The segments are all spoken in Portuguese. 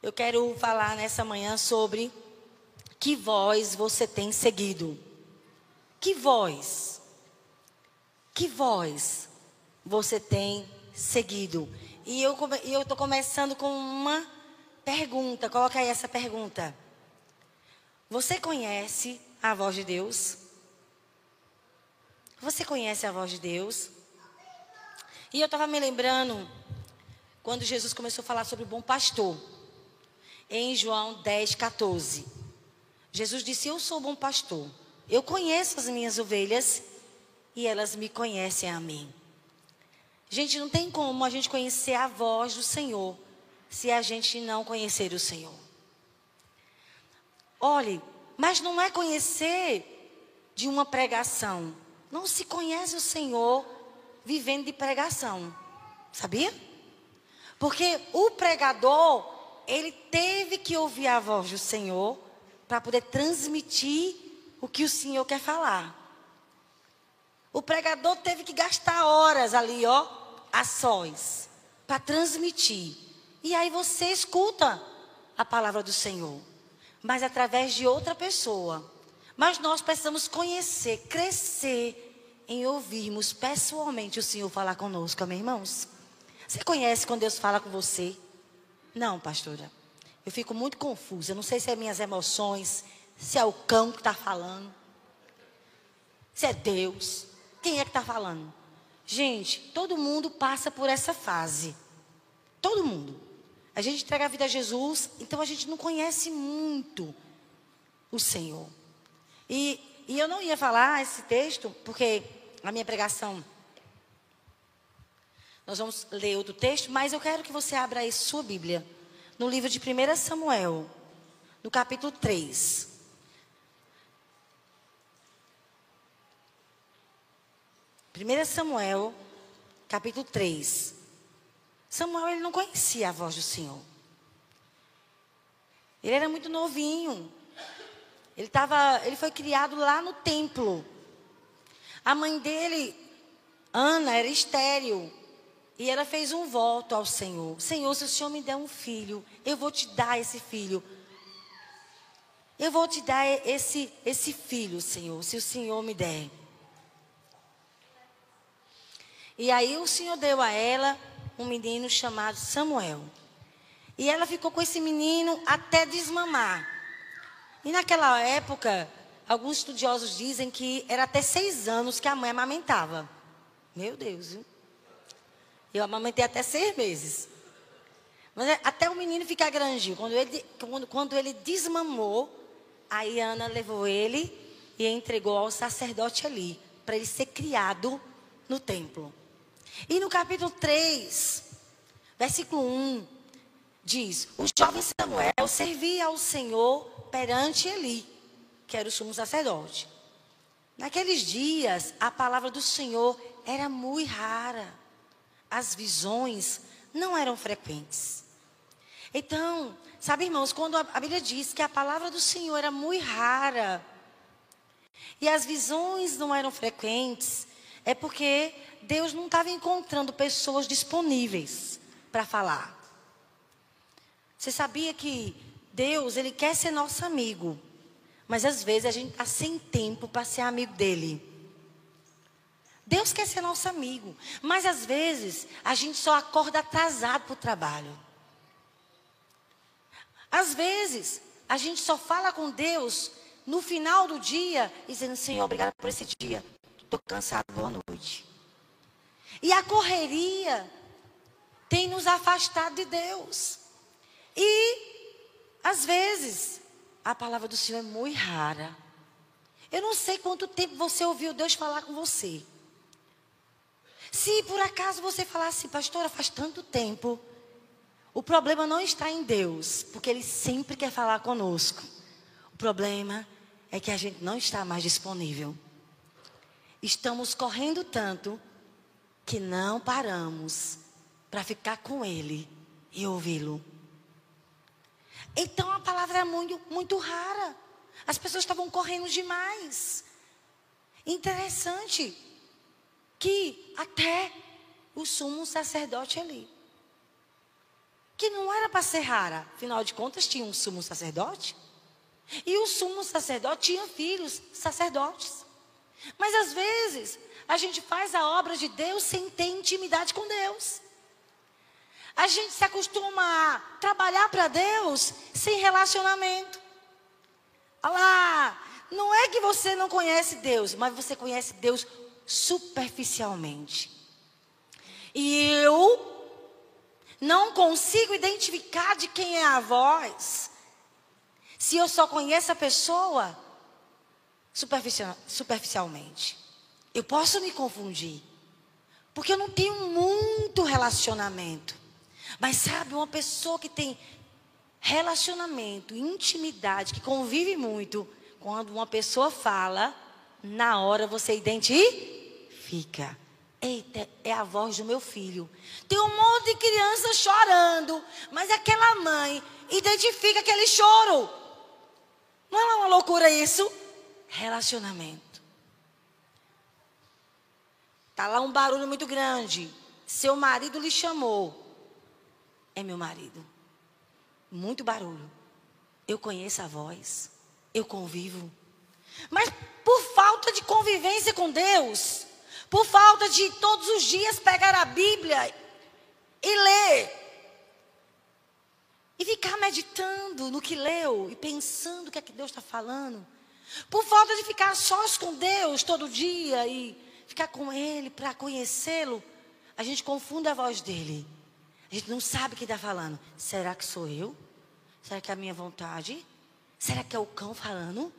Eu quero falar nessa manhã sobre que voz você tem seguido. Que voz? Que voz você tem seguido? E eu estou começando com uma pergunta. Coloca aí essa pergunta. Você conhece a voz de Deus? Você conhece a voz de Deus? E eu estava me lembrando quando Jesus começou a falar sobre o bom pastor. Em João 10, 14. Jesus disse: Eu sou bom pastor. Eu conheço as minhas ovelhas e elas me conhecem a mim. Gente, não tem como a gente conhecer a voz do Senhor se a gente não conhecer o Senhor. Olhe, mas não é conhecer de uma pregação. Não se conhece o Senhor vivendo de pregação. Sabia? Porque o pregador, ele teve que ouvir a voz do Senhor para poder transmitir o que o Senhor quer falar. O pregador teve que gastar horas ali, ó, a sós, para transmitir. E aí você escuta a palavra do Senhor, mas através de outra pessoa. Mas nós precisamos conhecer, crescer em ouvirmos pessoalmente o Senhor falar conosco, amém, irmãos? Você conhece quando Deus fala com você? Não, pastora. Eu fico muito confusa. Eu não sei se é minhas emoções, se é o cão que está falando, se é Deus. Quem é que está falando? Gente, todo mundo passa por essa fase. Todo mundo. A gente entrega a vida a Jesus, então a gente não conhece muito o Senhor. E, e eu não ia falar esse texto, porque a minha pregação. Nós vamos ler outro texto, mas eu quero que você abra aí sua Bíblia. No livro de 1 Samuel, no capítulo 3. Primeira Samuel, capítulo 3. Samuel ele não conhecia a voz do Senhor. Ele era muito novinho. Ele, tava, ele foi criado lá no templo. A mãe dele, Ana, era estéril. E ela fez um voto ao Senhor: Senhor, se o Senhor me der um filho, eu vou te dar esse filho. Eu vou te dar esse, esse filho, Senhor, se o Senhor me der. E aí o Senhor deu a ela um menino chamado Samuel. E ela ficou com esse menino até desmamar. E naquela época, Alguns estudiosos dizem que era até seis anos que a mãe amamentava. Meu Deus, viu? Eu amamentei até seis meses. Mas é, até o menino ficar grandinho. Quando ele, quando, quando ele desmamou, aí Ana levou ele e entregou ao sacerdote ali, para ele ser criado no templo. E no capítulo 3, versículo 1, diz: O jovem Samuel servia ao Senhor perante Eli que era o sumo sacerdote. Naqueles dias, a palavra do Senhor era muito rara. As visões não eram frequentes. Então, sabe, irmãos, quando a Bíblia diz que a palavra do Senhor era muito rara e as visões não eram frequentes, é porque Deus não estava encontrando pessoas disponíveis para falar. Você sabia que Deus, ele quer ser nosso amigo. Mas às vezes a gente está sem tempo para ser amigo dele. Deus quer ser nosso amigo. Mas às vezes a gente só acorda atrasado para o trabalho. Às vezes a gente só fala com Deus no final do dia, dizendo: Senhor, obrigado por esse dia. Estou cansado, boa noite. E a correria tem nos afastado de Deus. E, às vezes, a palavra do Senhor é muito rara. Eu não sei quanto tempo você ouviu Deus falar com você. Se por acaso você falar assim, pastora, faz tanto tempo, o problema não está em Deus, porque Ele sempre quer falar conosco. O problema é que a gente não está mais disponível. Estamos correndo tanto que não paramos para ficar com Ele e ouvi-lo. Então a palavra era muito, muito rara. As pessoas estavam correndo demais. Interessante que até o sumo sacerdote ali. que não era para ser rara. Afinal de contas, tinha um sumo sacerdote. E o sumo sacerdote tinha filhos sacerdotes. Mas às vezes, a gente faz a obra de Deus sem ter intimidade com Deus. A gente se acostuma a trabalhar para Deus sem relacionamento. Olha lá, não é que você não conhece Deus, mas você conhece Deus superficialmente. E eu não consigo identificar de quem é a voz se eu só conheço a pessoa superficial, superficialmente. Eu posso me confundir, porque eu não tenho muito relacionamento. Mas sabe, uma pessoa que tem relacionamento, intimidade, que convive muito, quando uma pessoa fala, na hora você identifica. Eita, é a voz do meu filho. Tem um monte de criança chorando, mas aquela mãe identifica aquele choro. Não é uma loucura isso? Relacionamento. Tá lá um barulho muito grande. Seu marido lhe chamou. É meu marido. Muito barulho. Eu conheço a voz. Eu convivo. Mas por falta de convivência com Deus, por falta de todos os dias pegar a Bíblia e ler, e ficar meditando no que leu e pensando o que é que Deus está falando, por falta de ficar sós com Deus todo dia e ficar com Ele para conhecê-lo, a gente confunde a voz dele. A gente não sabe quem está falando. Será que sou eu? Será que é a minha vontade? Será que é o cão falando?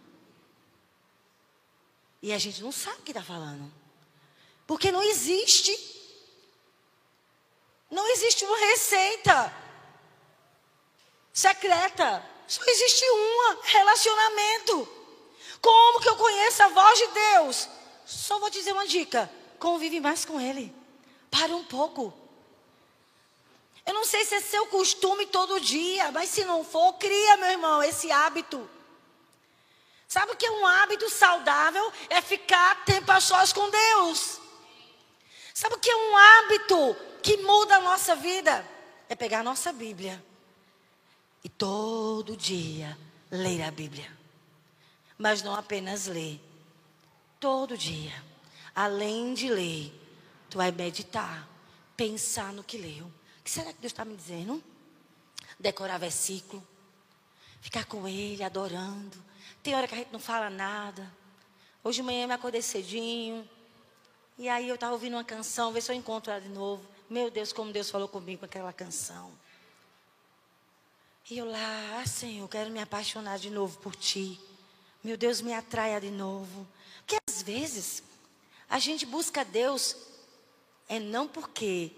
E a gente não sabe o que está falando. Porque não existe. Não existe uma receita secreta. Só existe uma: relacionamento. Como que eu conheço a voz de Deus? Só vou dizer uma dica: convive mais com Ele. Para um pouco. Eu não sei se é seu costume todo dia, mas se não for, cria, meu irmão, esse hábito. Sabe o que é um hábito saudável? É ficar tempo a sós com Deus. Sabe o que é um hábito que muda a nossa vida? É pegar a nossa Bíblia e todo dia ler a Bíblia. Mas não apenas ler. Todo dia. Além de ler, tu vai meditar, pensar no que leu. O que será que Deus está me dizendo? Decorar versículo, ficar com Ele, adorando, tem hora que a gente não fala nada. Hoje de manhã eu me acordei cedinho. E aí eu estava ouvindo uma canção, ver se eu encontro ela de novo. Meu Deus, como Deus falou comigo com aquela canção. E eu lá, ah, Senhor, quero me apaixonar de novo por Ti. Meu Deus, me atraia de novo. Porque às vezes a gente busca Deus é não porque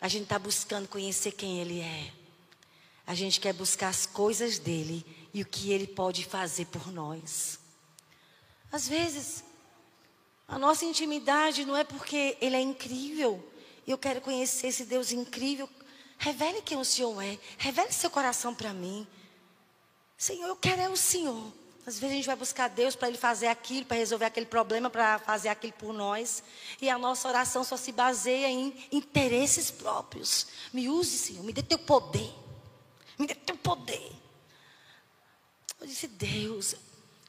a gente está buscando conhecer quem Ele é. A gente quer buscar as coisas dele e o que Ele pode fazer por nós. Às vezes, a nossa intimidade não é porque Ele é incrível. Eu quero conhecer esse Deus incrível. Revele quem o Senhor é. Revele seu coração para mim. Senhor, eu quero é o Senhor. Às vezes a gente vai buscar Deus para Ele fazer aquilo, para resolver aquele problema, para fazer aquilo por nós. E a nossa oração só se baseia em interesses próprios. Me use, Senhor, me dê teu poder. Me dê teu poder. Eu disse, Deus,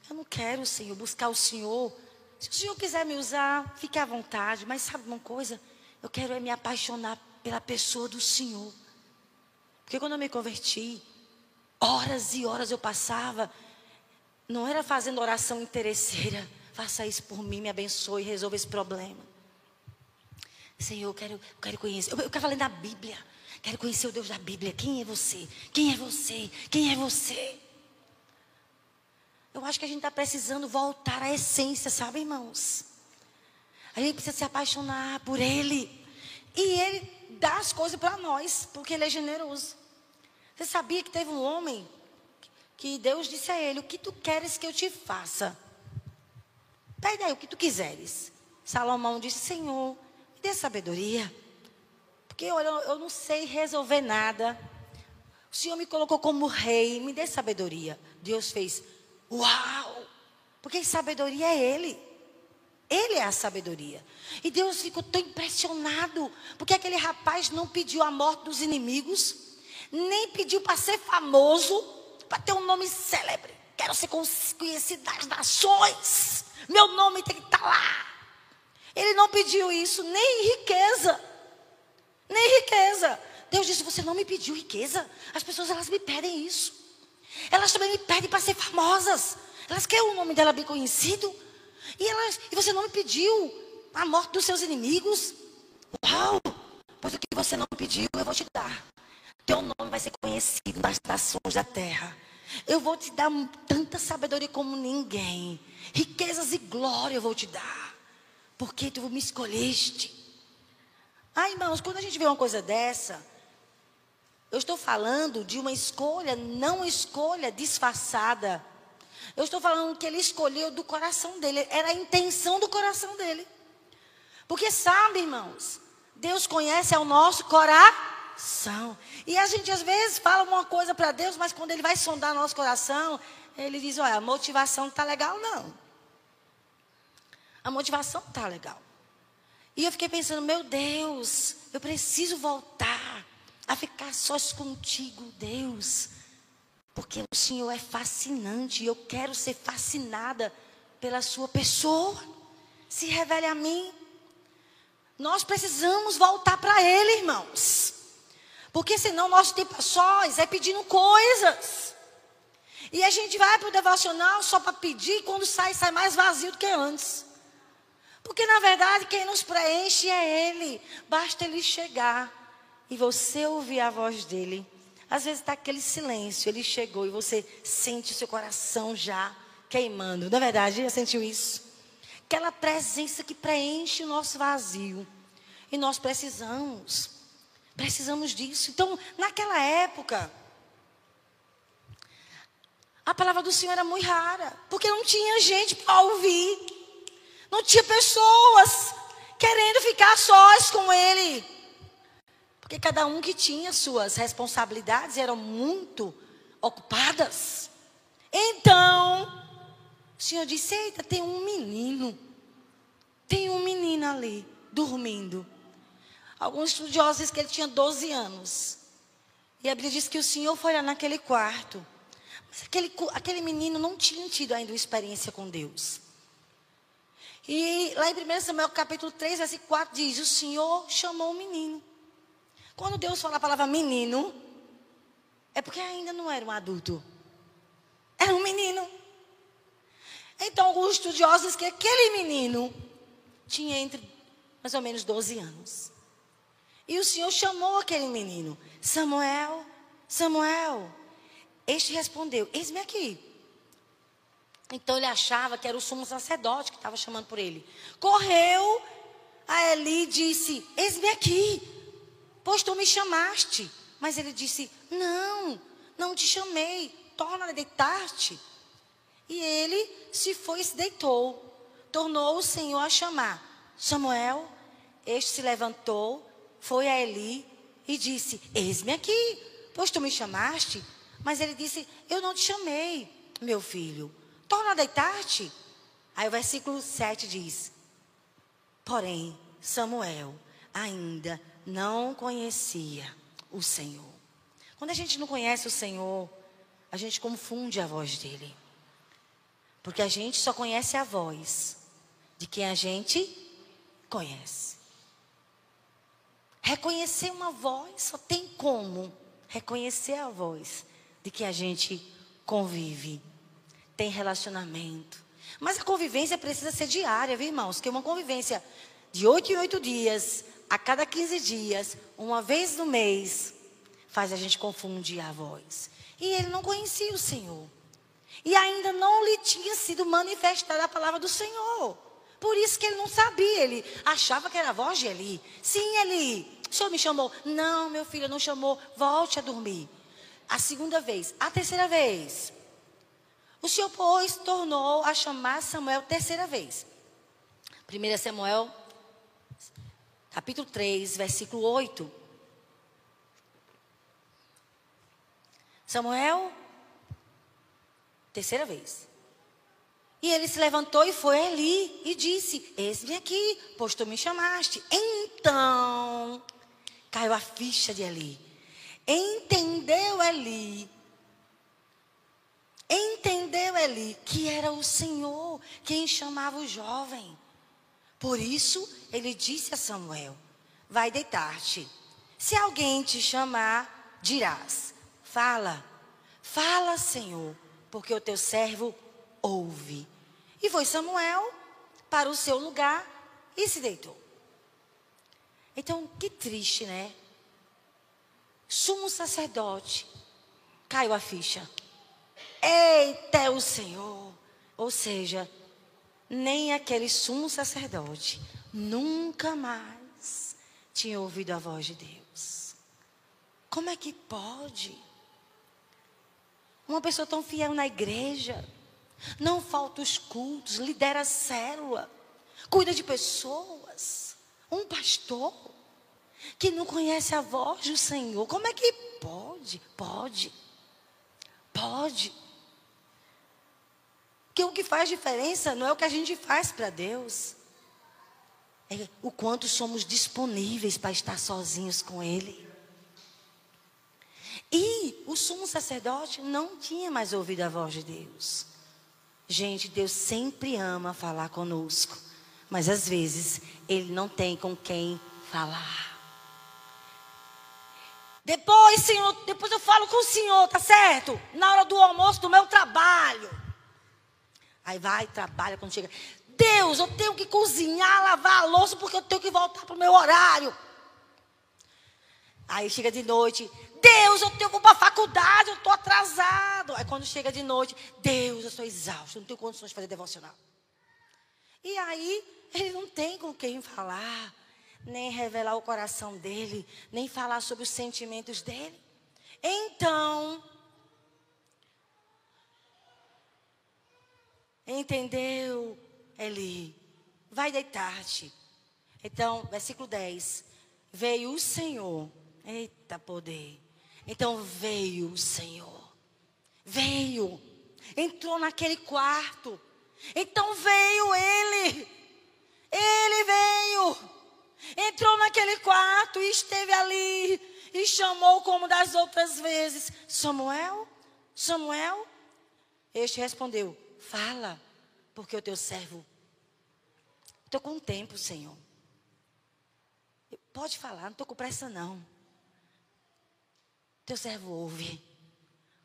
eu não quero, Senhor, buscar o Senhor. Se o Senhor quiser me usar, fique à vontade. Mas sabe uma coisa? Eu quero é me apaixonar pela pessoa do Senhor. Porque quando eu me converti, horas e horas eu passava, não era fazendo oração interesseira. Faça isso por mim, me abençoe, resolva esse problema. Senhor, eu quero, eu quero conhecer. Eu, eu quero falar da Bíblia. Quero conhecer o Deus da Bíblia. Quem é você? Quem é você? Quem é você? Eu acho que a gente está precisando voltar à essência, sabe, irmãos? A gente precisa se apaixonar por Ele. E Ele dá as coisas para nós, porque Ele é generoso. Você sabia que teve um homem que Deus disse a ele: O que tu queres que eu te faça? Pede aí o que tu quiseres. Salomão disse: Senhor, me dê sabedoria. Porque eu, eu não sei resolver nada. O Senhor me colocou como rei, me dê sabedoria. Deus fez: Uau! Porque sabedoria é Ele. Ele é a sabedoria. E Deus ficou tão impressionado, porque aquele rapaz não pediu a morte dos inimigos, nem pediu para ser famoso, para ter um nome célebre. Quero ser conhecido das nações. Meu nome tem que estar tá lá. Ele não pediu isso, nem riqueza. Nem riqueza. Deus disse: Você não me pediu riqueza. As pessoas elas me pedem isso. Elas também me pedem para ser famosas. Elas querem o nome dela bem conhecido. E, elas, e você não me pediu a morte dos seus inimigos. Uau! Pois o que você não pediu, eu vou te dar. Teu nome vai ser conhecido nas nações da terra. Eu vou te dar tanta sabedoria como ninguém. Riquezas e glória eu vou te dar. Porque tu me escolheste. Ah, irmãos, quando a gente vê uma coisa dessa, eu estou falando de uma escolha, não escolha disfarçada. Eu estou falando que ele escolheu do coração dele, era a intenção do coração dele. Porque sabe, irmãos, Deus conhece o nosso coração. E a gente às vezes fala uma coisa para Deus, mas quando ele vai sondar nosso coração, ele diz: Olha, a motivação não está legal, não. A motivação está legal. E eu fiquei pensando: Meu Deus, eu preciso voltar a ficar sós contigo, Deus. Porque o Senhor é fascinante e eu quero ser fascinada pela Sua pessoa. Se revele a mim. Nós precisamos voltar para Ele, irmãos. Porque senão nosso tempo a sós é pedindo coisas. E a gente vai para o devocional só para pedir, e quando sai, sai mais vazio do que antes. Porque na verdade quem nos preenche é Ele. Basta Ele chegar e você ouvir a voz dele. Às vezes está aquele silêncio, ele chegou e você sente o seu coração já queimando. Na é verdade, já sentiu isso? Aquela presença que preenche o nosso vazio. E nós precisamos, precisamos disso. Então, naquela época, a palavra do Senhor era muito rara, porque não tinha gente para ouvir, não tinha pessoas querendo ficar sós com Ele. Porque cada um que tinha suas responsabilidades eram muito ocupadas. Então, o Senhor disse: Eita, tem um menino. Tem um menino ali, dormindo. Alguns estudiosos dizem que ele tinha 12 anos. E a Bíblia diz que o Senhor foi lá naquele quarto. Mas aquele, aquele menino não tinha tido ainda uma experiência com Deus. E lá em 1 Samuel capítulo 3, versículo 4 diz: O Senhor chamou o menino. Quando Deus fala a palavra menino, é porque ainda não era um adulto. Era um menino. Então, alguns estudiosos dizem que aquele menino tinha entre mais ou menos 12 anos. E o Senhor chamou aquele menino: Samuel, Samuel. Este respondeu: Eis-me aqui. Então ele achava que era o sumo sacerdote que estava chamando por ele. Correu a Eli e disse: Eis-me aqui pois tu me chamaste. Mas ele disse: Não, não te chamei, torna a deitar-te. E ele se foi e se deitou. Tornou o Senhor a chamar: Samuel. Este se levantou, foi a Eli e disse: Eis-me aqui, pois tu me chamaste. Mas ele disse: Eu não te chamei, meu filho. Torna a deitar-te. Aí o versículo 7 diz: Porém, Samuel ainda não conhecia o Senhor. Quando a gente não conhece o Senhor, a gente confunde a voz dele. Porque a gente só conhece a voz de quem a gente conhece. Reconhecer uma voz só tem como reconhecer a voz de que a gente convive, tem relacionamento. Mas a convivência precisa ser diária, viu, irmãos? Que uma convivência de oito em oito dias, a cada 15 dias, uma vez no mês, faz a gente confundir a voz. E ele não conhecia o Senhor. E ainda não lhe tinha sido manifestada a palavra do Senhor. Por isso que ele não sabia, ele achava que era a voz de Eli. Sim, Eli, o Senhor me chamou. Não, meu filho, não chamou. Volte a dormir. A segunda vez, a terceira vez. O Senhor, pois, tornou a chamar Samuel terceira vez. 1 Samuel capítulo 3, versículo 8. Samuel, terceira vez. E ele se levantou e foi ali e disse: Eis-me aqui, pois tu me chamaste. Então, caiu a ficha de Eli. Entendeu Eli. Entendeu Eli que era o Senhor quem chamava o jovem. Por isso, ele disse a Samuel: Vai deitar-te. Se alguém te chamar, dirás: Fala, fala, Senhor, porque o teu servo ouve. E foi Samuel para o seu lugar e se deitou. Então, que triste, né? Sumo sacerdote, caiu a ficha. Eita, é o Senhor. Ou seja, nem aquele sumo sacerdote nunca mais tinha ouvido a voz de Deus. Como é que pode? Uma pessoa tão fiel na igreja, não falta os cultos, lidera a célula, cuida de pessoas. Um pastor que não conhece a voz do Senhor, como é que pode? Pode. Pode. Porque o que faz diferença não é o que a gente faz para Deus, é o quanto somos disponíveis para estar sozinhos com Ele. E o sumo sacerdote não tinha mais ouvido a voz de Deus. Gente, Deus sempre ama falar conosco, mas às vezes Ele não tem com quem falar. Depois, Senhor, depois eu falo com o Senhor, tá certo? Na hora do almoço do meu trabalho. Aí vai, trabalha quando chega. Deus, eu tenho que cozinhar, lavar a louça porque eu tenho que voltar para o meu horário. Aí chega de noite, Deus, eu tenho que ir para a faculdade, eu estou atrasado. Aí quando chega de noite, Deus, eu estou exausto, não tenho condições de fazer devocional. E aí, ele não tem com quem falar, nem revelar o coração dele, nem falar sobre os sentimentos dele. Então, entendeu, Eli? Vai deitar-te. Então, versículo 10. Veio o Senhor. Eita poder. Então veio o Senhor. Veio. Entrou naquele quarto. Então veio ele. Ele veio. Entrou naquele quarto e esteve ali. E chamou como das outras vezes: Samuel, Samuel. Este respondeu: Fala, porque o teu servo. Estou com tempo, Senhor. Pode falar, não estou com pressa, não. Teu servo ouve.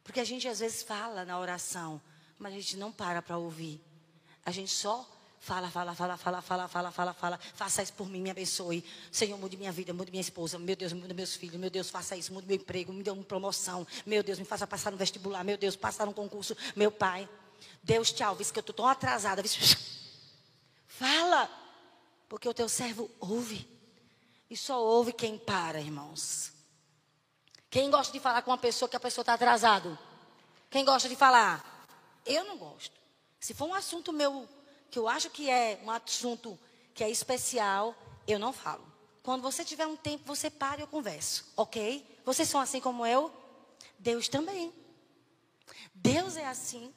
Porque a gente às vezes fala na oração, mas a gente não para para ouvir. A gente só fala, fala, fala, fala, fala, fala, fala, fala. Faça isso por mim, me abençoe. Senhor, mude minha vida, mude minha esposa. Meu Deus, mude meus filhos. Meu Deus, faça isso, mude meu emprego, me dê uma promoção. Meu Deus, me faça passar no vestibular. Meu Deus, passar no concurso. Meu pai. Deus, tchau, visto que eu estou tão atrasada. Fala, porque o teu servo ouve. E só ouve quem para, irmãos. Quem gosta de falar com uma pessoa que a pessoa está atrasado? Quem gosta de falar? Eu não gosto. Se for um assunto meu, que eu acho que é um assunto que é especial, eu não falo. Quando você tiver um tempo, você para e eu converso, ok? Vocês são assim como eu? Deus também. Deus é assim.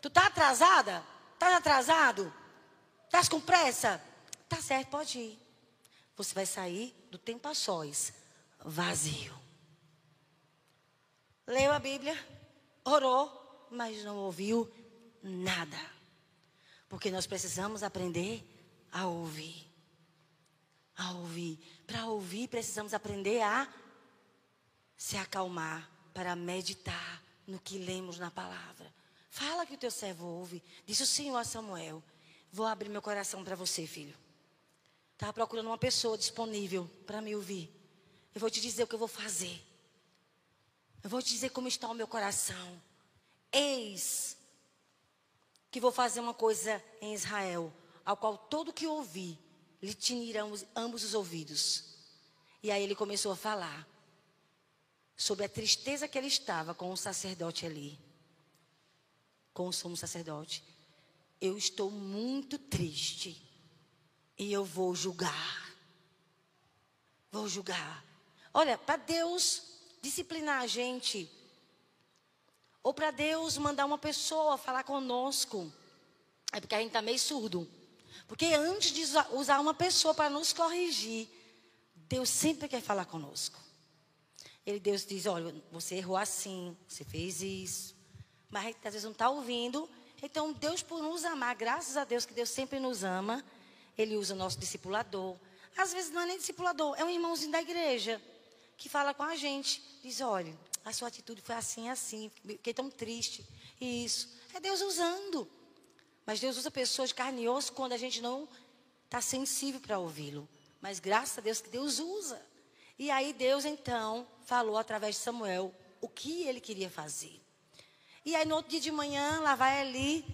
Tu está atrasada? Está atrasado? Estás com pressa? Tá certo, pode ir. Você vai sair do tempo a sós, vazio leu a Bíblia, orou, mas não ouviu nada. Porque nós precisamos aprender a ouvir. A ouvir. Para ouvir, precisamos aprender a se acalmar, para meditar no que lemos na palavra. Fala que o teu servo ouve. Disse o Senhor a Samuel: Vou abrir meu coração para você, filho. Estava procurando uma pessoa disponível para me ouvir. Eu vou te dizer o que eu vou fazer. Eu vou te dizer como está o meu coração. Eis que vou fazer uma coisa em Israel, ao qual todo que ouvir lhe tinirão ambos os ouvidos. E aí ele começou a falar sobre a tristeza que ele estava com o sacerdote ali, com o sumo sacerdote. Eu estou muito triste e eu vou julgar. Vou julgar. Olha, para Deus disciplinar a gente. Ou para Deus mandar uma pessoa falar conosco. É porque a gente está meio surdo. Porque antes de usar uma pessoa para nos corrigir, Deus sempre quer falar conosco. Ele, Deus diz, olha, você errou assim, você fez isso. Mas às vezes não está ouvindo. Então, Deus, por nos amar, graças a Deus que Deus sempre nos ama, Ele usa o nosso discipulador. Às vezes não é nem discipulador, é um irmãozinho da igreja que fala com a gente. Diz, olha, a sua atitude foi assim, assim, fiquei tão triste. E isso. É Deus usando. Mas Deus usa pessoas de carne e osso quando a gente não está sensível para ouvi-lo. Mas graças a Deus que Deus usa. E aí Deus então falou através de Samuel o que ele queria fazer. E aí no outro dia de manhã, lá vai ali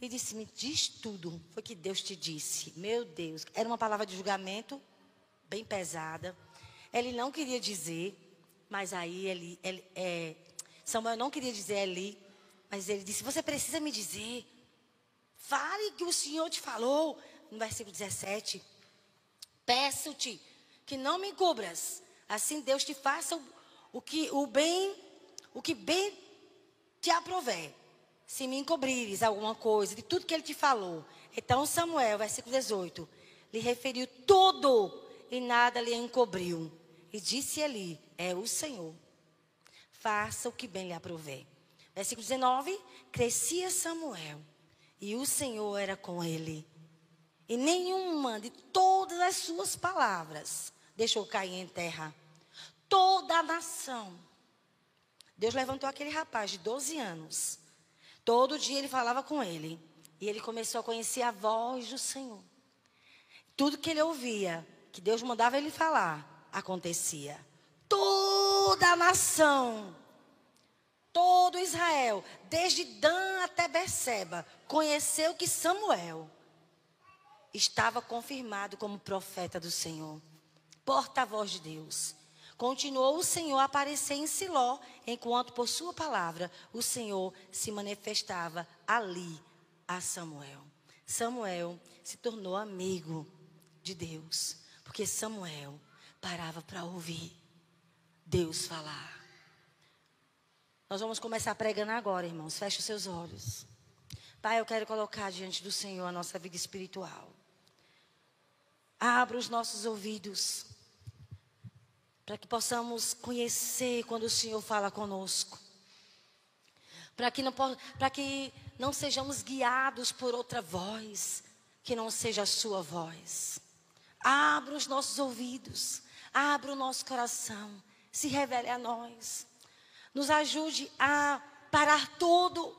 e disse: Me diz tudo. Foi que Deus te disse. Meu Deus. Era uma palavra de julgamento bem pesada. Ele não queria dizer, mas aí ele, ele é, Samuel não queria dizer ali, mas ele disse: Você precisa me dizer. Fale que o Senhor te falou. No versículo 17: Peço-te que não me cubras. Assim Deus te faça o, o que o bem, o que bem te aprover. Se me encobrires alguma coisa de tudo que ele te falou. Então Samuel, versículo 18, lhe referiu tudo e nada lhe encobriu. E disse ele: É o Senhor. Faça o que bem lhe aprover. Versículo 19: Crescia Samuel e o Senhor era com ele. E nenhuma de todas as suas palavras deixou cair em terra. Toda a nação. Deus levantou aquele rapaz de 12 anos. Todo dia ele falava com ele. E ele começou a conhecer a voz do Senhor. Tudo que ele ouvia, que Deus mandava ele falar, acontecia. Toda a nação, todo Israel, desde Dan até Berseba, conheceu que Samuel estava confirmado como profeta do Senhor porta-voz de Deus. Continuou o Senhor a aparecer em Siló, enquanto por sua palavra o Senhor se manifestava ali a Samuel. Samuel se tornou amigo de Deus, porque Samuel parava para ouvir Deus falar. Nós vamos começar pregando agora, irmãos. Feche os seus olhos. Pai, eu quero colocar diante do Senhor a nossa vida espiritual. Abra os nossos ouvidos para que possamos conhecer quando o Senhor fala conosco. Para que, não, para que não sejamos guiados por outra voz, que não seja a sua voz. Abra os nossos ouvidos, abra o nosso coração, se revele a nós. Nos ajude a parar tudo.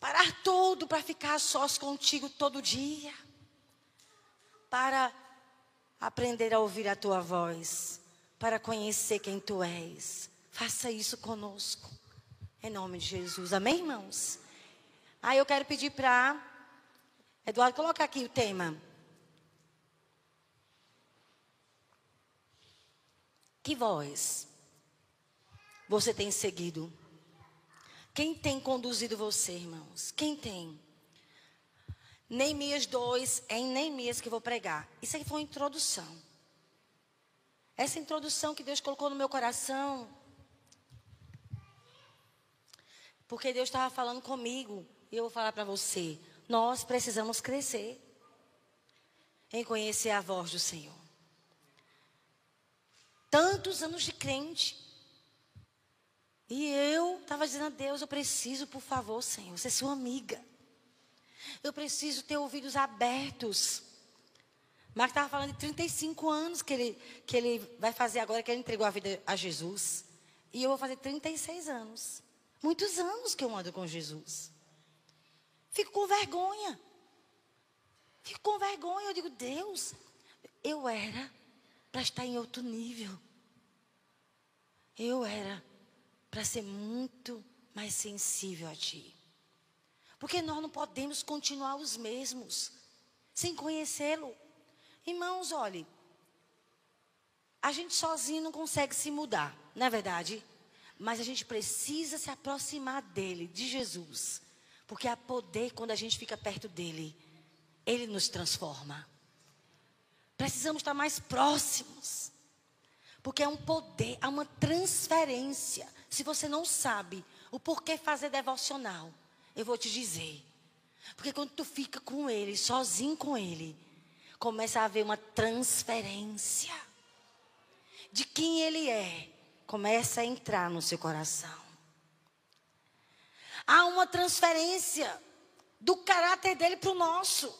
Parar tudo para ficar sós contigo todo dia. Para aprender a ouvir a tua voz, para conhecer quem tu és. Faça isso conosco. Em nome de Jesus. Amém, irmãos? Aí eu quero pedir para Eduardo colocar aqui o tema. Que voz você tem seguido? Quem tem conduzido você, irmãos? Quem tem? Neemias 2, é em Neemias que eu vou pregar. Isso aqui foi uma introdução. Essa introdução que Deus colocou no meu coração. Porque Deus estava falando comigo. E eu vou falar para você. Nós precisamos crescer. Em conhecer a voz do Senhor. Tantos anos de crente. E eu estava dizendo a Deus: eu preciso, por favor, Senhor, ser sua amiga. Eu preciso ter ouvidos abertos. Marco estava falando de 35 anos que ele, que ele vai fazer agora, que ele entregou a vida a Jesus. E eu vou fazer 36 anos. Muitos anos que eu ando com Jesus. Fico com vergonha. Fico com vergonha. Eu digo, Deus, eu era para estar em outro nível. Eu era para ser muito mais sensível a Ti. Porque nós não podemos continuar os mesmos, sem conhecê-lo. Irmãos, olhe, a gente sozinho não consegue se mudar, não é verdade? Mas a gente precisa se aproximar dele, de Jesus. Porque há poder quando a gente fica perto dele. Ele nos transforma. Precisamos estar mais próximos. Porque é um poder, há uma transferência. Se você não sabe o porquê fazer devocional, eu vou te dizer. Porque quando tu fica com ele, sozinho com ele, começa a haver uma transferência. de quem ele é começa a entrar no seu coração. Há uma transferência do caráter dele para o nosso.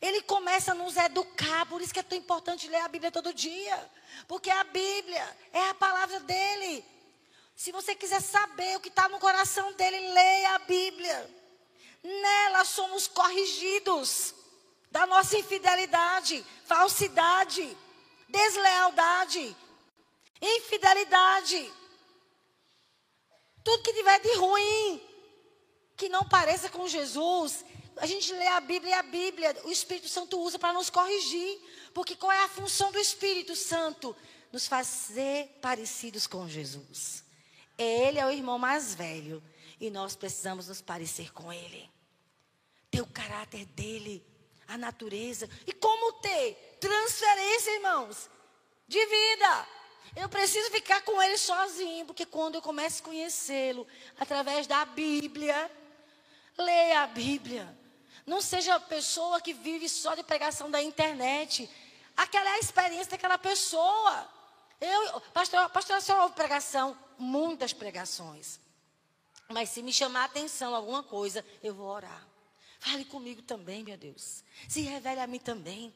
Ele começa a nos educar, por isso que é tão importante ler a Bíblia todo dia. Porque a Bíblia é a palavra dele. Se você quiser saber o que está no coração dele, leia a Bíblia. Nela somos corrigidos da nossa infidelidade, falsidade, deslealdade, infidelidade. Tudo que tiver de ruim, que não pareça com Jesus, a gente lê a Bíblia e a Bíblia, o Espírito Santo usa para nos corrigir. Porque qual é a função do Espírito Santo? Nos fazer parecidos com Jesus. Ele é o irmão mais velho e nós precisamos nos parecer com ele. Ter o caráter dele, a natureza. E como ter? Transferência, irmãos, de vida. Eu preciso ficar com ele sozinho, porque quando eu começo a conhecê-lo através da Bíblia, leia a Bíblia. Não seja a pessoa que vive só de pregação da internet. Aquela é a experiência daquela pessoa. Eu, pastor, pastor, a senhora ouve pregação? Muitas pregações. Mas se me chamar a atenção alguma coisa, eu vou orar. Fale comigo também, meu Deus. Se revele a mim também.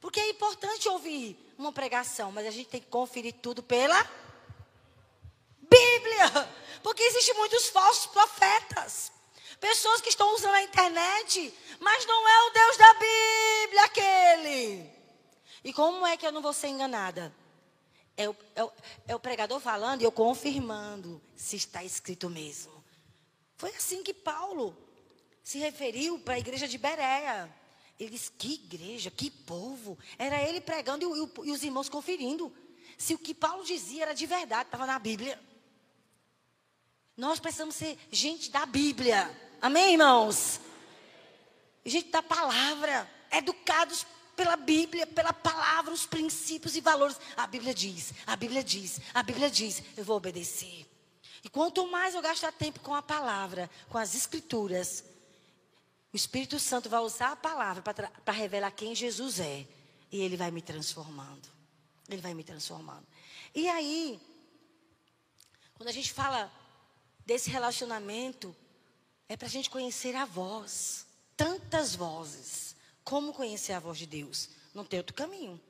Porque é importante ouvir uma pregação, mas a gente tem que conferir tudo pela Bíblia. Porque existem muitos falsos profetas. Pessoas que estão usando a internet, mas não é o Deus da Bíblia aquele. E como é que eu não vou ser enganada? É o, é, o, é o, pregador falando e eu confirmando se está escrito mesmo. Foi assim que Paulo se referiu para a igreja de Berea. Ele disse: que igreja, que povo. Era ele pregando e, e, e os irmãos conferindo. Se o que Paulo dizia era de verdade, estava na Bíblia. Nós precisamos ser gente da Bíblia. Amém, irmãos? Gente da palavra. Educados pela Bíblia, pela palavra, os princípios e valores. A Bíblia diz, a Bíblia diz, a Bíblia diz, eu vou obedecer. E quanto mais eu gastar tempo com a palavra, com as escrituras, o Espírito Santo vai usar a palavra para revelar quem Jesus é. E ele vai me transformando. Ele vai me transformando. E aí, quando a gente fala desse relacionamento, é para a gente conhecer a voz. Tantas vozes. Como conhecer a voz de Deus? Não tem outro caminho.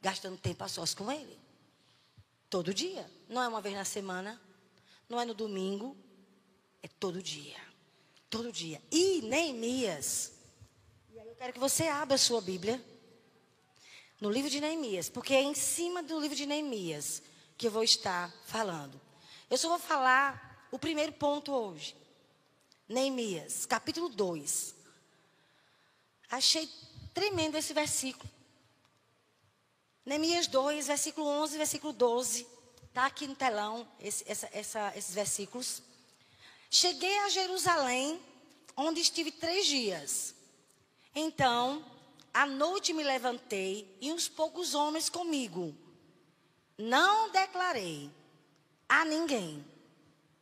Gastando tempo a sós com Ele. Todo dia. Não é uma vez na semana. Não é no domingo. É todo dia. Todo dia. E Neemias. E aí eu quero que você abra a sua Bíblia. No livro de Neemias. Porque é em cima do livro de Neemias que eu vou estar falando. Eu só vou falar o primeiro ponto hoje. Neemias, capítulo 2. Achei tremendo esse versículo. Neemias 2, versículo 11, versículo 12. Está aqui no telão esse, essa, essa, esses versículos. Cheguei a Jerusalém, onde estive três dias. Então, à noite me levantei e uns poucos homens comigo. Não declarei a ninguém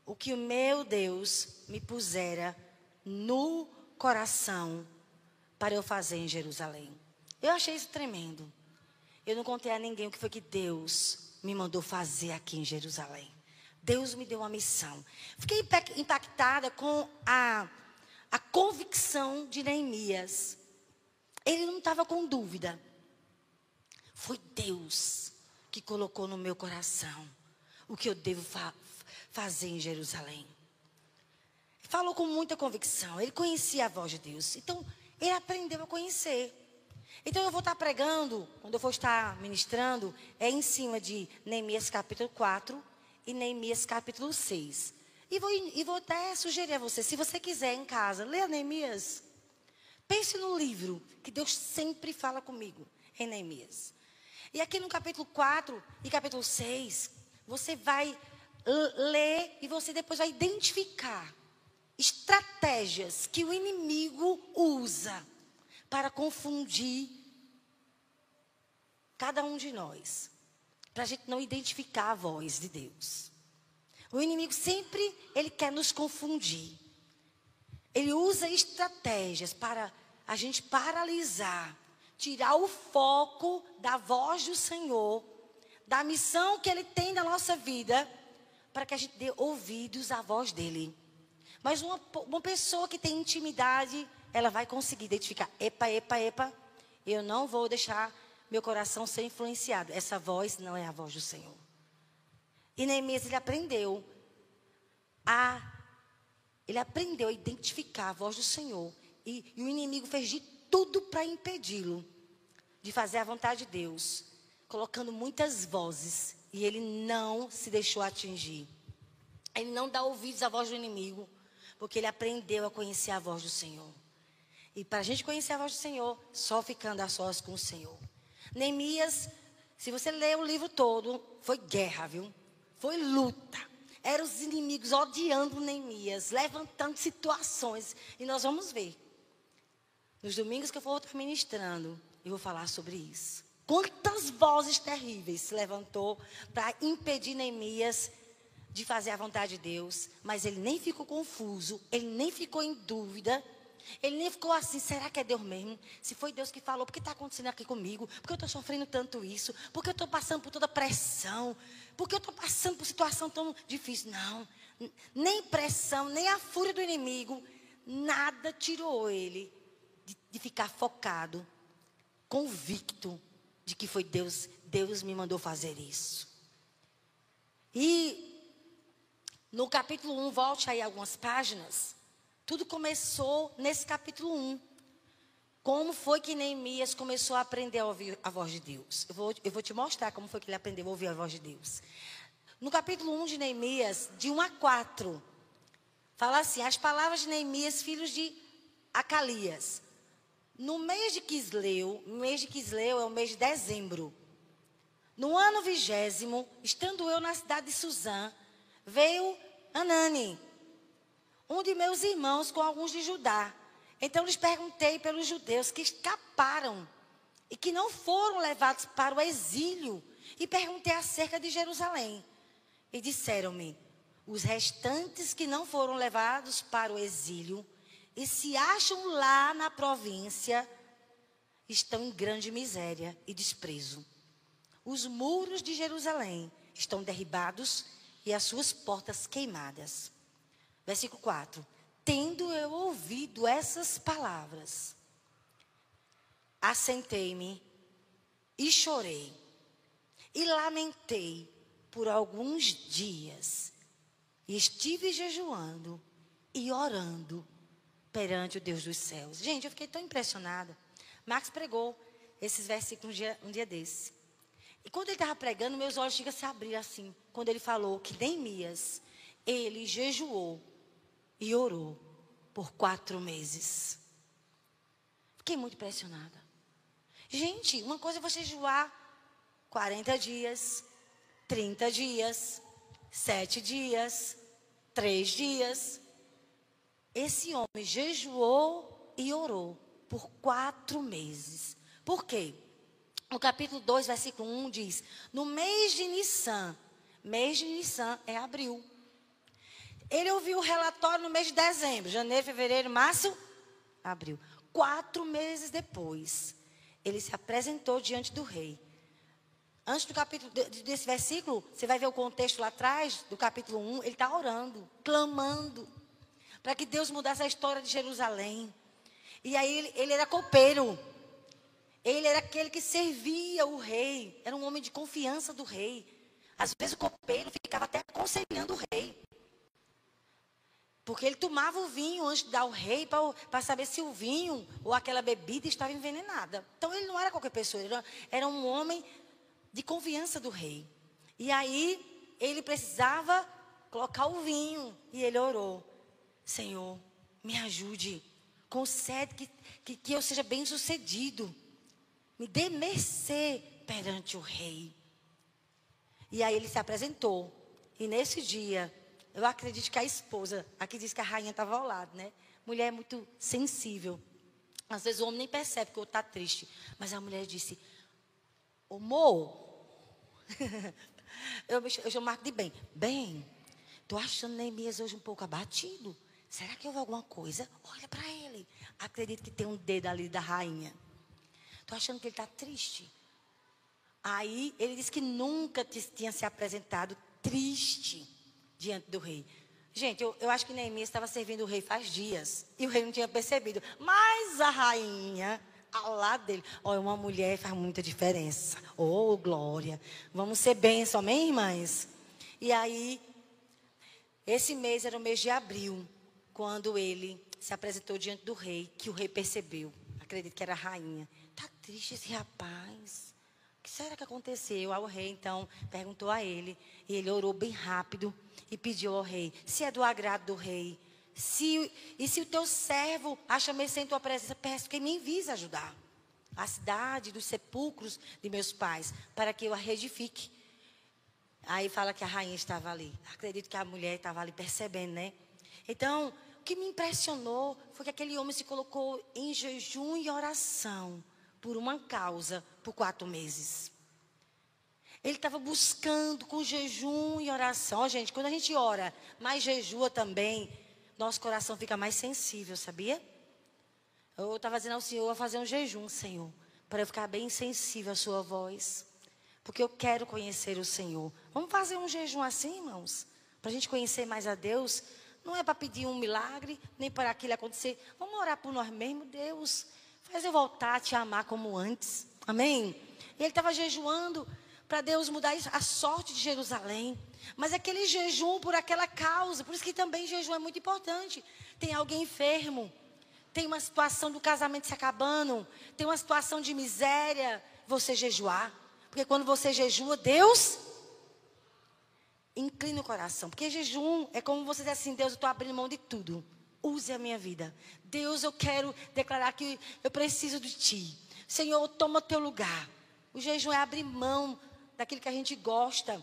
o que o meu Deus me pusera no coração para eu fazer em Jerusalém. Eu achei isso tremendo. Eu não contei a ninguém o que foi que Deus me mandou fazer aqui em Jerusalém. Deus me deu uma missão. Fiquei impactada com a, a convicção de Neemias. Ele não estava com dúvida. Foi Deus que colocou no meu coração o que eu devo fa fazer em Jerusalém. Falou com muita convicção. Ele conhecia a voz de Deus. Então, ele aprendeu a conhecer. Então eu vou estar pregando, quando eu for estar ministrando, é em cima de Neemias capítulo 4 e Neemias capítulo 6. E vou, e vou até sugerir a você, se você quiser em casa, leia Neemias. Pense no livro, que Deus sempre fala comigo, em Neemias. E aqui no capítulo 4 e capítulo 6, você vai ler e você depois vai identificar estratégias que o inimigo usa para confundir cada um de nós, para a gente não identificar a voz de Deus. O inimigo sempre ele quer nos confundir. Ele usa estratégias para a gente paralisar, tirar o foco da voz do Senhor, da missão que Ele tem na nossa vida, para que a gente dê ouvidos à voz dEle. Mas uma, uma pessoa que tem intimidade, ela vai conseguir identificar: epa, epa, epa, eu não vou deixar meu coração ser influenciado. Essa voz não é a voz do Senhor. E Neemias, ele aprendeu a. Ele aprendeu a identificar a voz do Senhor. E, e o inimigo fez de tudo para impedi-lo de fazer a vontade de Deus, colocando muitas vozes. E ele não se deixou atingir. Ele não dá ouvidos à voz do inimigo, porque ele aprendeu a conhecer a voz do Senhor. E para a gente conhecer a voz do Senhor, só ficando a sós com o Senhor. Neemias, se você ler o livro todo, foi guerra, viu? Foi luta. Eram os inimigos odiando Neemias, levantando situações. E nós vamos ver. Nos domingos que eu for estar ministrando, eu vou falar sobre isso. Quantas vozes terríveis se levantou para impedir Neemias de fazer a vontade de Deus, mas ele nem ficou confuso, ele nem ficou em dúvida, ele nem ficou assim, será que é Deus mesmo? Se foi Deus que falou, por que está acontecendo aqui comigo? Por que eu estou sofrendo tanto isso? Por que eu estou passando por toda pressão? Por que eu estou passando por situação tão difícil? Não, nem pressão, nem a fúria do inimigo, nada tirou ele de, de ficar focado, convicto de que foi Deus, Deus me mandou fazer isso. E no capítulo 1, volte aí algumas páginas. Tudo começou nesse capítulo 1. Como foi que Neemias começou a aprender a ouvir a voz de Deus? Eu vou, eu vou te mostrar como foi que ele aprendeu a ouvir a voz de Deus. No capítulo 1 de Neemias, de 1 a 4, fala assim: as palavras de Neemias, filhos de Acalias. No mês de Quisleu, mês de Quisleu é o mês de dezembro. No ano vigésimo, estando eu na cidade de Suzã, veio Anani, um de meus irmãos com alguns de Judá. Então lhes perguntei pelos judeus que escaparam e que não foram levados para o exílio. E perguntei acerca de Jerusalém. E disseram-me: os restantes que não foram levados para o exílio e se acham lá na província estão em grande miséria e desprezo. Os muros de Jerusalém estão derribados e as suas portas queimadas. Versículo 4. Tendo eu ouvido essas palavras, assentei-me e chorei, e lamentei por alguns dias, e estive jejuando e orando perante o Deus dos céus. Gente, eu fiquei tão impressionada. Marcos pregou esses versículos um dia, um dia desse. E quando ele estava pregando, meus olhos chegam a se abrir assim. Quando ele falou que Neemias, ele jejuou e orou por quatro meses. Fiquei muito impressionada. Gente, uma coisa é você jejuar 40 dias, 30 dias, 7 dias, 3 dias. Esse homem jejuou e orou por quatro meses. Por quê? No capítulo 2, versículo 1 diz: No mês de Nissan, mês de Nissan é abril. Ele ouviu o relatório no mês de dezembro, janeiro, fevereiro, março, abril. Quatro meses depois, ele se apresentou diante do rei. Antes do capítulo desse versículo, você vai ver o contexto lá atrás, do capítulo 1, ele está orando, clamando, para que Deus mudasse a história de Jerusalém. E aí ele, ele era copeiro. Ele era aquele que servia o rei. Era um homem de confiança do rei. Às vezes o copeiro ficava até aconselhando o rei. Porque ele tomava o vinho antes de dar ao rei para saber se o vinho ou aquela bebida estava envenenada. Então ele não era qualquer pessoa, era, era um homem de confiança do rei. E aí ele precisava colocar o vinho e ele orou: Senhor, me ajude, concede que, que, que eu seja bem sucedido, dê mercê perante o rei. E aí ele se apresentou. E nesse dia eu acredito que a esposa, aqui diz que a rainha estava ao lado, né? Mulher é muito sensível. Às vezes o homem nem percebe que o outro está triste. Mas a mulher disse: Ô eu, eu chamo Marco de bem. Bem, estou achando Neemias hoje um pouco abatido. Será que houve alguma coisa? Olha para ele. Acredito que tem um dedo ali da rainha. Estou achando que ele está triste. Aí ele disse que nunca tinha se apresentado triste diante do rei. Gente, eu, eu acho que Neemias estava servindo o rei faz dias. E o rei não tinha percebido. Mas a rainha, ao lado dele, olha, uma mulher faz muita diferença. Oh, glória. Vamos ser bênção, amém, irmãs? E aí, esse mês era o mês de abril, quando ele se apresentou diante do rei, que o rei percebeu. Acredito que era a rainha. Tá triste esse rapaz. O que será que aconteceu? Aí o rei, então, perguntou a ele. E ele orou bem rápido e pediu ao rei: se é do agrado do rei, se, e se o teu servo acha mercê em tua presença, peço que me envies ajudar a cidade dos sepulcros de meus pais, para que eu a reedifique. Aí fala que a rainha estava ali. Acredito que a mulher estava ali percebendo, né? Então, o que me impressionou foi que aquele homem se colocou em jejum e oração por uma causa por quatro meses. Ele estava buscando com jejum e oração. Gente, quando a gente ora, mas jejua também, nosso coração fica mais sensível, sabia? Eu estava dizendo ao Senhor a fazer um jejum, Senhor, para eu ficar bem sensível à sua voz. Porque eu quero conhecer o Senhor. Vamos fazer um jejum assim, irmãos? Para a gente conhecer mais a Deus. Não é para pedir um milagre, nem para aquilo acontecer. Vamos orar por nós mesmos, Deus. Faz eu voltar a te amar como antes. Amém? E ele estava jejuando para Deus mudar a sorte de Jerusalém. Mas aquele jejum por aquela causa, por isso que também jejum é muito importante. Tem alguém enfermo, tem uma situação do casamento se acabando, tem uma situação de miséria, você jejuar. Porque quando você jejua, Deus inclina o coração. Porque jejum é como você dizer assim: Deus, eu estou abrindo mão de tudo. Use a minha vida. Deus, eu quero declarar que eu preciso de Ti. Senhor, toma o teu lugar. O jejum é abrir mão daquilo que a gente gosta,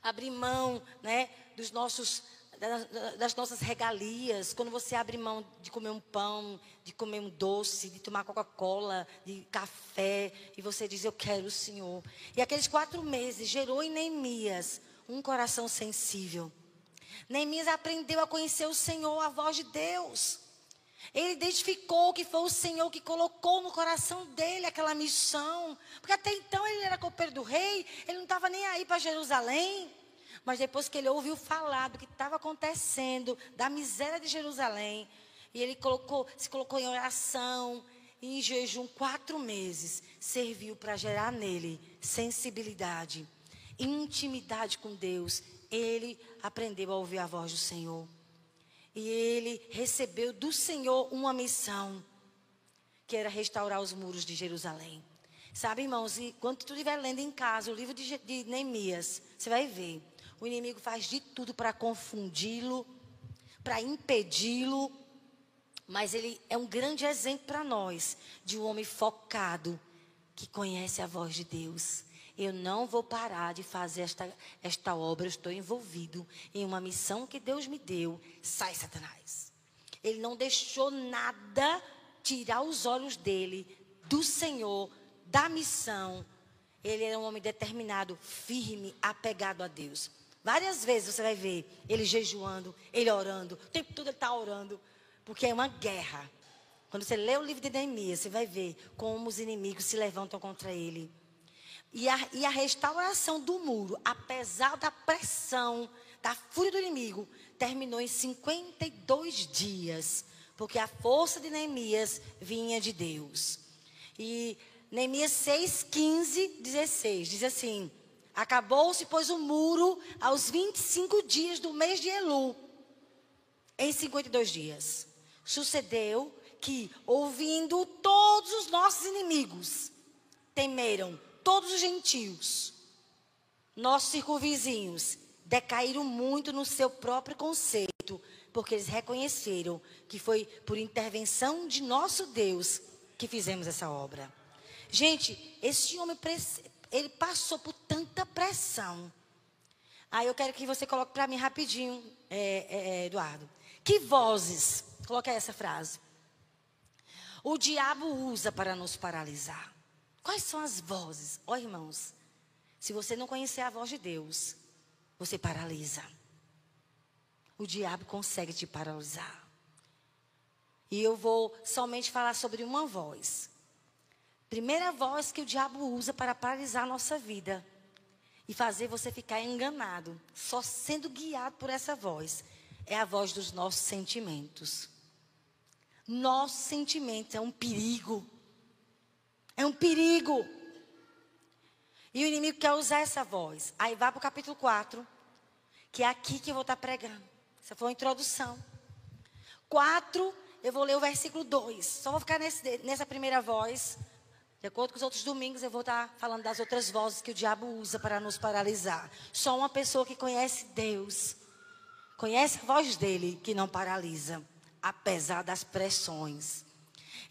abrir mão né, dos nossos, das nossas regalias. Quando você abre mão de comer um pão, de comer um doce, de tomar Coca-Cola, de café, e você diz: Eu quero o Senhor. E aqueles quatro meses gerou em Neemias um coração sensível. Neemias aprendeu a conhecer o Senhor, a voz de Deus. Ele identificou que foi o Senhor que colocou no coração dele aquela missão. Porque até então ele era copeiro do rei, ele não estava nem aí para Jerusalém. Mas depois que ele ouviu falar do que estava acontecendo, da miséria de Jerusalém, e ele colocou, se colocou em oração, e em jejum quatro meses, serviu para gerar nele sensibilidade, intimidade com Deus. Ele aprendeu a ouvir a voz do Senhor. E ele recebeu do Senhor uma missão, que era restaurar os muros de Jerusalém. Sabe, irmãos, e quando tu estiver lendo em casa o livro de, de Neemias, você vai ver. O inimigo faz de tudo para confundi-lo, para impedi-lo. Mas ele é um grande exemplo para nós de um homem focado, que conhece a voz de Deus, eu não vou parar de fazer esta, esta obra, eu estou envolvido em uma missão que Deus me deu. Sai, Satanás. Ele não deixou nada tirar os olhos dele do Senhor, da missão. Ele era um homem determinado, firme, apegado a Deus. Várias vezes você vai ver ele jejuando, ele orando, o tempo todo ele está orando, porque é uma guerra. Quando você lê o livro de Neemias, você vai ver como os inimigos se levantam contra ele. E a, e a restauração do muro, apesar da pressão, da fúria do inimigo, terminou em 52 dias. Porque a força de Neemias vinha de Deus. E Neemias 6, 15, 16 diz assim: Acabou-se, pois, o muro aos 25 dias do mês de Elu, em 52 dias. Sucedeu que, ouvindo todos os nossos inimigos, temeram todos os gentios, nossos circunvizinhos, decaíram muito no seu próprio conceito, porque eles reconheceram que foi por intervenção de nosso Deus que fizemos essa obra. Gente, esse homem, ele passou por tanta pressão. Aí eu quero que você coloque para mim rapidinho, é, é, é, Eduardo. Que vozes, coloque essa frase. O diabo usa para nos paralisar. Quais são as vozes? Ó oh, irmãos, se você não conhecer a voz de Deus, você paralisa. O diabo consegue te paralisar. E eu vou somente falar sobre uma voz. Primeira voz que o diabo usa para paralisar a nossa vida e fazer você ficar enganado, só sendo guiado por essa voz, é a voz dos nossos sentimentos. Nossos sentimentos é um perigo. É um perigo. E o inimigo quer usar essa voz. Aí vai para o capítulo 4, que é aqui que eu vou estar pregando. Essa foi uma introdução. 4, eu vou ler o versículo 2. Só vou ficar nesse, nessa primeira voz. De acordo com os outros domingos, eu vou estar falando das outras vozes que o diabo usa para nos paralisar. Só uma pessoa que conhece Deus, conhece a voz dele, que não paralisa apesar das pressões.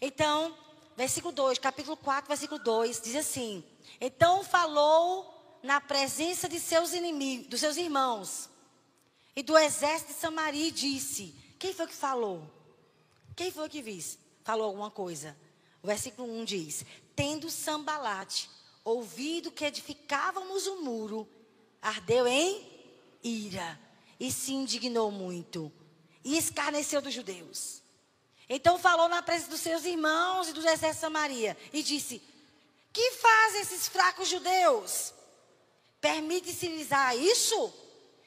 Então, versículo 2, capítulo 4, versículo 2, diz assim: Então falou na presença de seus inimigos, dos seus irmãos, e do exército de Samaria, e disse: Quem foi que falou? Quem foi que disse? Falou alguma coisa. O versículo 1 diz: Tendo Sambalate ouvido que edificávamos o muro, ardeu em ira e se indignou muito e escarneceu dos judeus. Então falou na presença dos seus irmãos e do exército de Samaria e disse: Que fazem esses fracos judeus? Permite-se-lhes isso?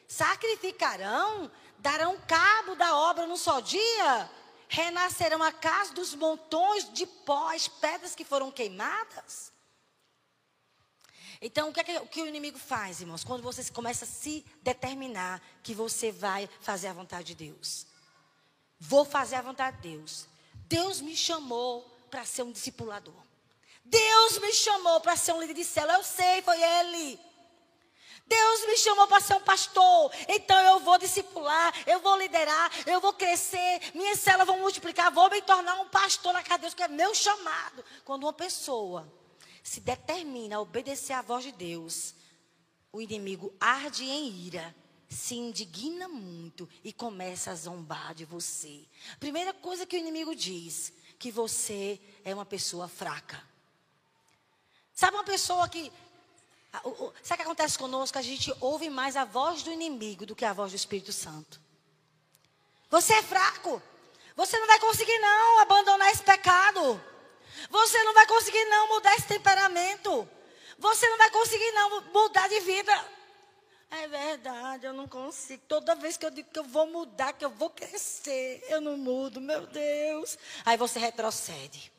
Sacrificarão? Darão cabo da obra num só dia? Renascerão a casa dos montões de pó, as pedras que foram queimadas? Então, o que, é o que o inimigo faz, irmãos? Quando você começa a se determinar que você vai fazer a vontade de Deus. Vou fazer a vontade de Deus. Deus me chamou para ser um discipulador. Deus me chamou para ser um líder de célula. Eu sei, foi Ele. Deus me chamou para ser um pastor. Então eu vou discipular, eu vou liderar, eu vou crescer, minhas células vão multiplicar, vou me tornar um pastor na casa de Deus, que é meu chamado. Quando uma pessoa se determina a obedecer à voz de Deus, o inimigo arde em ira se indigna muito e começa a zombar de você. Primeira coisa que o inimigo diz, que você é uma pessoa fraca. Sabe uma pessoa que Sabe o que acontece conosco? A gente ouve mais a voz do inimigo do que a voz do Espírito Santo. Você é fraco. Você não vai conseguir não abandonar esse pecado. Você não vai conseguir não mudar esse temperamento. Você não vai conseguir não mudar de vida. É verdade, eu não consigo. Toda vez que eu digo que eu vou mudar, que eu vou crescer, eu não mudo, meu Deus. Aí você retrocede.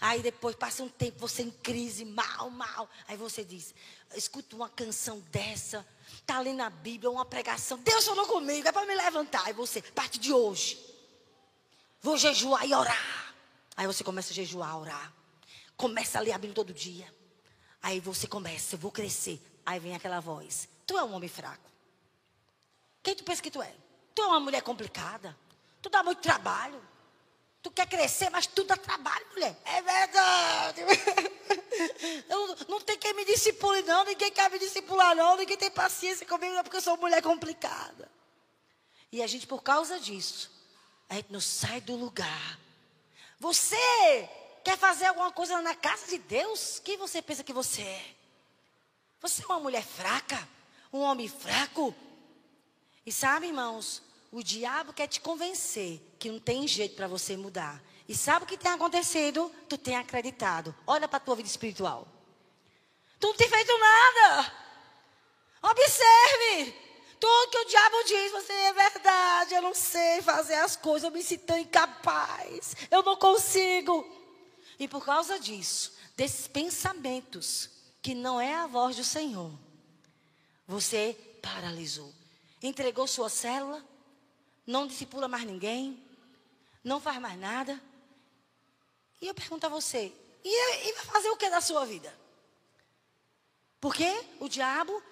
Aí depois passa um tempo, você em crise, mal, mal. Aí você diz: escuta uma canção dessa, está ali na Bíblia, uma pregação. Deus falou comigo, é para me levantar. Aí você, parte de hoje, vou jejuar e orar. Aí você começa a jejuar, orar. Começa a ler a Bíblia todo dia. Aí você começa, eu vou crescer. Aí vem aquela voz: Tu é um homem fraco. Quem tu pensa que tu é? Tu é uma mulher complicada. Tu dá muito trabalho. Tu quer crescer, mas tu dá trabalho, mulher. É verdade. Eu, não tem quem me discipule, não. Ninguém quer me discipular, não. Ninguém tem paciência comigo, não, porque eu sou mulher complicada. E a gente, por causa disso, a gente não sai do lugar. Você quer fazer alguma coisa na casa de Deus? Quem você pensa que você é? Você é uma mulher fraca? Um homem fraco. E sabe, irmãos, o diabo quer te convencer que não tem jeito para você mudar. E sabe o que tem acontecido? Tu tem acreditado. Olha para a tua vida espiritual. Tu não tem feito nada. Observe. Tudo que o diabo diz, você é verdade. Eu não sei fazer as coisas. Eu me sinto incapaz. Eu não consigo. E por causa disso, desses pensamentos, que não é a voz do Senhor, você paralisou. Entregou sua célula, não discipula mais ninguém, não faz mais nada. E eu pergunto a você: e, e vai fazer o que da sua vida? Porque o diabo,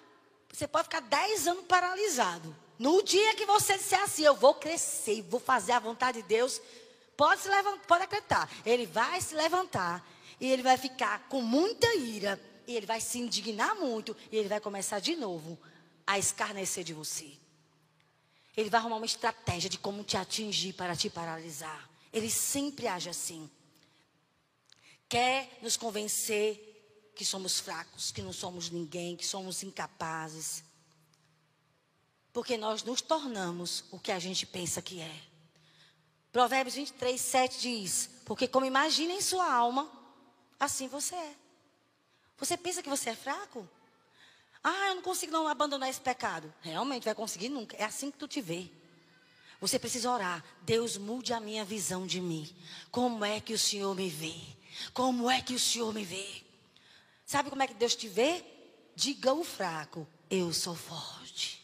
você pode ficar 10 anos paralisado. No dia que você disser assim, eu vou crescer, vou fazer a vontade de Deus, pode se levantar, pode acreditar. Ele vai se levantar e ele vai ficar com muita ira e ele vai se indignar muito e ele vai começar de novo a escarnecer de você. Ele vai arrumar uma estratégia de como te atingir para te paralisar. Ele sempre age assim. Quer nos convencer que somos fracos, que não somos ninguém, que somos incapazes. Porque nós nos tornamos o que a gente pensa que é. Provérbios 23, 7 diz: Porque como imagina em sua alma, assim você é. Você pensa que você é fraco? Ah, eu não consigo não abandonar esse pecado. Realmente vai conseguir nunca. É assim que tu te vê. Você precisa orar. Deus mude a minha visão de mim. Como é que o Senhor me vê? Como é que o Senhor me vê? Sabe como é que Deus te vê? Diga o fraco, eu sou forte.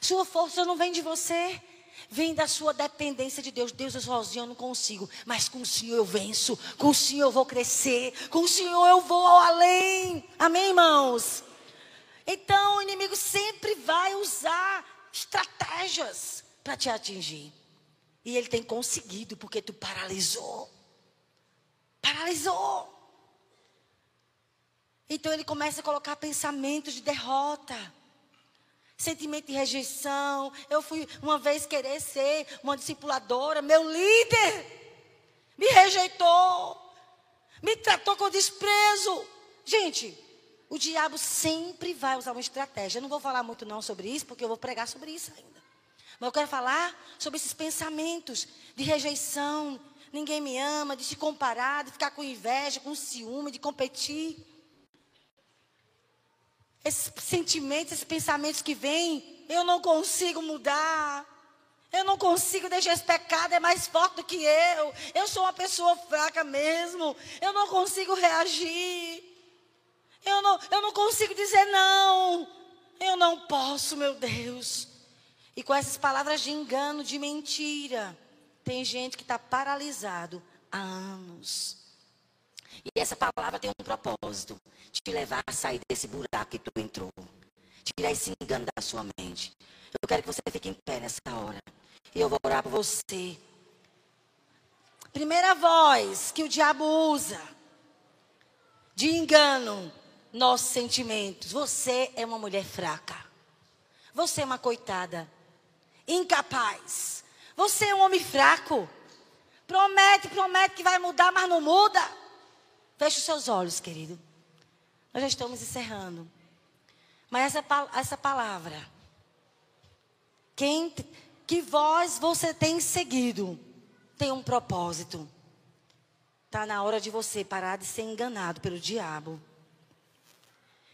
Sua força não vem de você, vem da sua dependência de Deus. Deus, eu sozinho eu não consigo, mas com o Senhor eu venço, com o Senhor eu vou crescer, com o Senhor eu vou ao além. Amém, irmãos? Então o inimigo sempre vai usar estratégias para te atingir. E ele tem conseguido porque tu paralisou. Paralisou. Então ele começa a colocar pensamentos de derrota, sentimento de rejeição. Eu fui uma vez querer ser uma discipuladora, meu líder me rejeitou, me tratou com desprezo. Gente, o diabo sempre vai usar uma estratégia. Eu não vou falar muito não sobre isso, porque eu vou pregar sobre isso ainda. Mas eu quero falar sobre esses pensamentos de rejeição. Ninguém me ama, de se comparar, de ficar com inveja, com ciúme, de competir. Esses sentimentos, esses pensamentos que vêm, eu não consigo mudar. Eu não consigo deixar esse pecado, é mais forte do que eu. Eu sou uma pessoa fraca mesmo. Eu não consigo reagir. Eu não, eu não consigo dizer não. Eu não posso, meu Deus. E com essas palavras de engano, de mentira, tem gente que está paralisado há anos. E essa palavra tem um propósito: te levar a sair desse buraco que tu entrou. Tirar esse engano da sua mente. Eu quero que você fique em pé nessa hora. E eu vou orar por você. Primeira voz que o diabo usa de engano, nossos sentimentos. Você é uma mulher fraca. Você é uma coitada. Incapaz. Você é um homem fraco. Promete, promete que vai mudar, mas não muda. Feche os seus olhos, querido. Nós já estamos encerrando. Mas essa, essa palavra, quem, que voz você tem seguido, tem um propósito. Está na hora de você parar de ser enganado pelo diabo.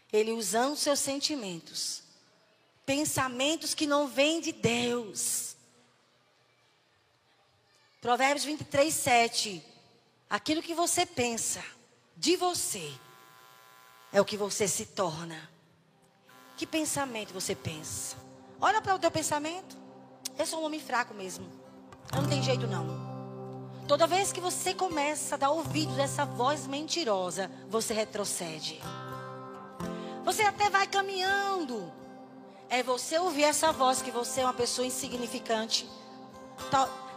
Ele usando seus sentimentos, pensamentos que não vêm de Deus. Provérbios 23, 7. Aquilo que você pensa de você é o que você se torna. Que pensamento você pensa? Olha para o teu pensamento. Eu sou um homem fraco mesmo. Eu não tem jeito não. Toda vez que você começa a dar ouvido dessa voz mentirosa, você retrocede. Você até vai caminhando. É você ouvir essa voz que você é uma pessoa insignificante.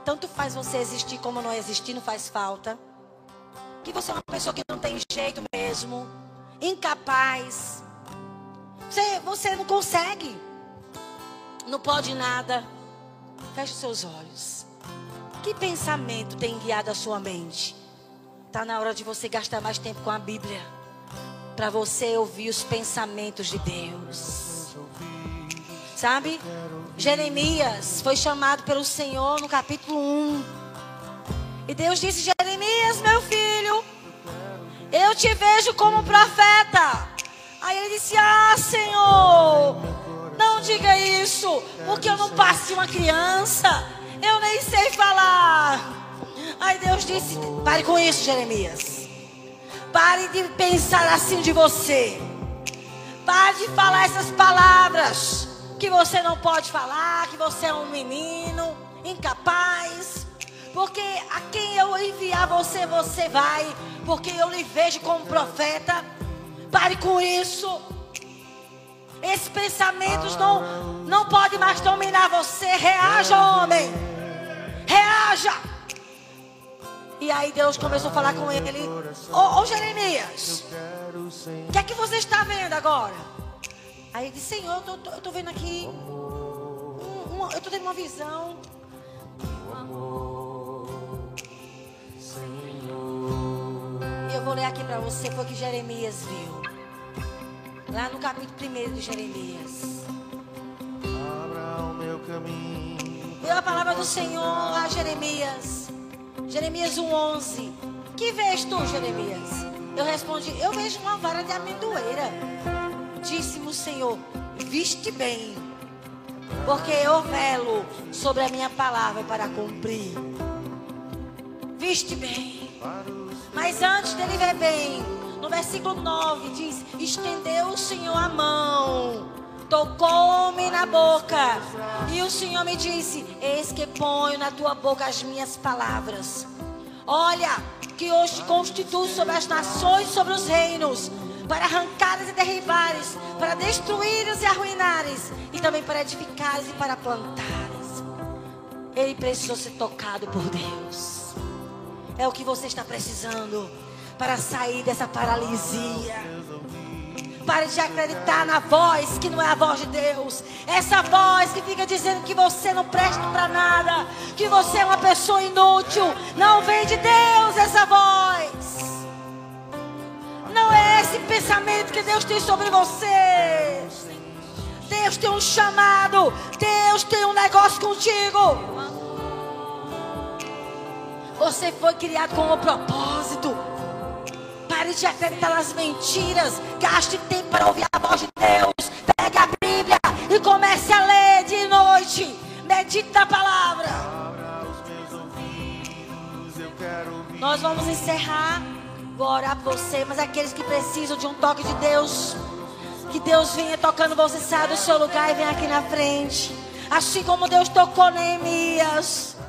Tanto faz você existir como não existir, não faz falta que você é uma pessoa que não tem jeito mesmo, incapaz. Você, você não consegue, não pode nada. Feche seus olhos. Que pensamento tem guiado a sua mente? Está na hora de você gastar mais tempo com a Bíblia. Para você ouvir os pensamentos de Deus. Sabe? Jeremias foi chamado pelo Senhor no capítulo 1. E Deus disse: Jeremias, meu filho, eu te vejo como profeta. Aí ele disse: Ah, Senhor, não diga isso, porque eu não passo de uma criança, eu nem sei falar. Aí Deus disse: Pare com isso, Jeremias. Pare de pensar assim de você. Pare de falar essas palavras que você não pode falar, que você é um menino incapaz. Porque a quem eu enviar você, você vai. Porque eu lhe vejo como profeta. Pare com isso. Esses pensamentos não, não podem mais dominar você. Reaja, homem. Reaja. E aí Deus começou a falar com ele. Ô, ô Jeremias. O que é que você está vendo agora? Aí ele disse, Senhor, eu tô vendo aqui. Um, eu estou tendo uma visão. Eu vou ler aqui para você foi o que Jeremias viu. Lá no capítulo 1 de Jeremias. Abra o meu caminho. Deu a palavra do Senhor a Jeremias. Jeremias 1:11. Que vês tu, Jeremias? Eu respondi: Eu vejo uma vara de amendoeira. Disse-me o Senhor: Viste bem, porque eu velo sobre a minha palavra para cumprir. Viste bem. Mas antes dele ver bem, no versículo 9 diz: Estendeu o Senhor a mão, tocou-me na boca, e o Senhor me disse: Eis que ponho na tua boca as minhas palavras. Olha, que hoje constituo sobre as nações, sobre os reinos, para arrancares e derribares, para destruíres e arruinares, e também para edificares e para plantares. Ele precisou ser tocado por Deus. É o que você está precisando para sair dessa paralisia. Pare de acreditar na voz que não é a voz de Deus. Essa voz que fica dizendo que você não presta para nada, que você é uma pessoa inútil. Não vem de Deus essa voz. Não é esse pensamento que Deus tem sobre você. Deus tem um chamado. Deus tem um negócio contigo. Você foi criado com um propósito. Pare de acreditar nas mentiras. Gaste tempo para ouvir a voz de Deus. Pegue a Bíblia e comece a ler de noite. Medite na palavra. Nós vamos encerrar. Vou por você, mas aqueles que precisam de um toque de Deus, que Deus venha tocando você, saia do seu lugar e venha aqui na frente. Assim como Deus tocou Neemias.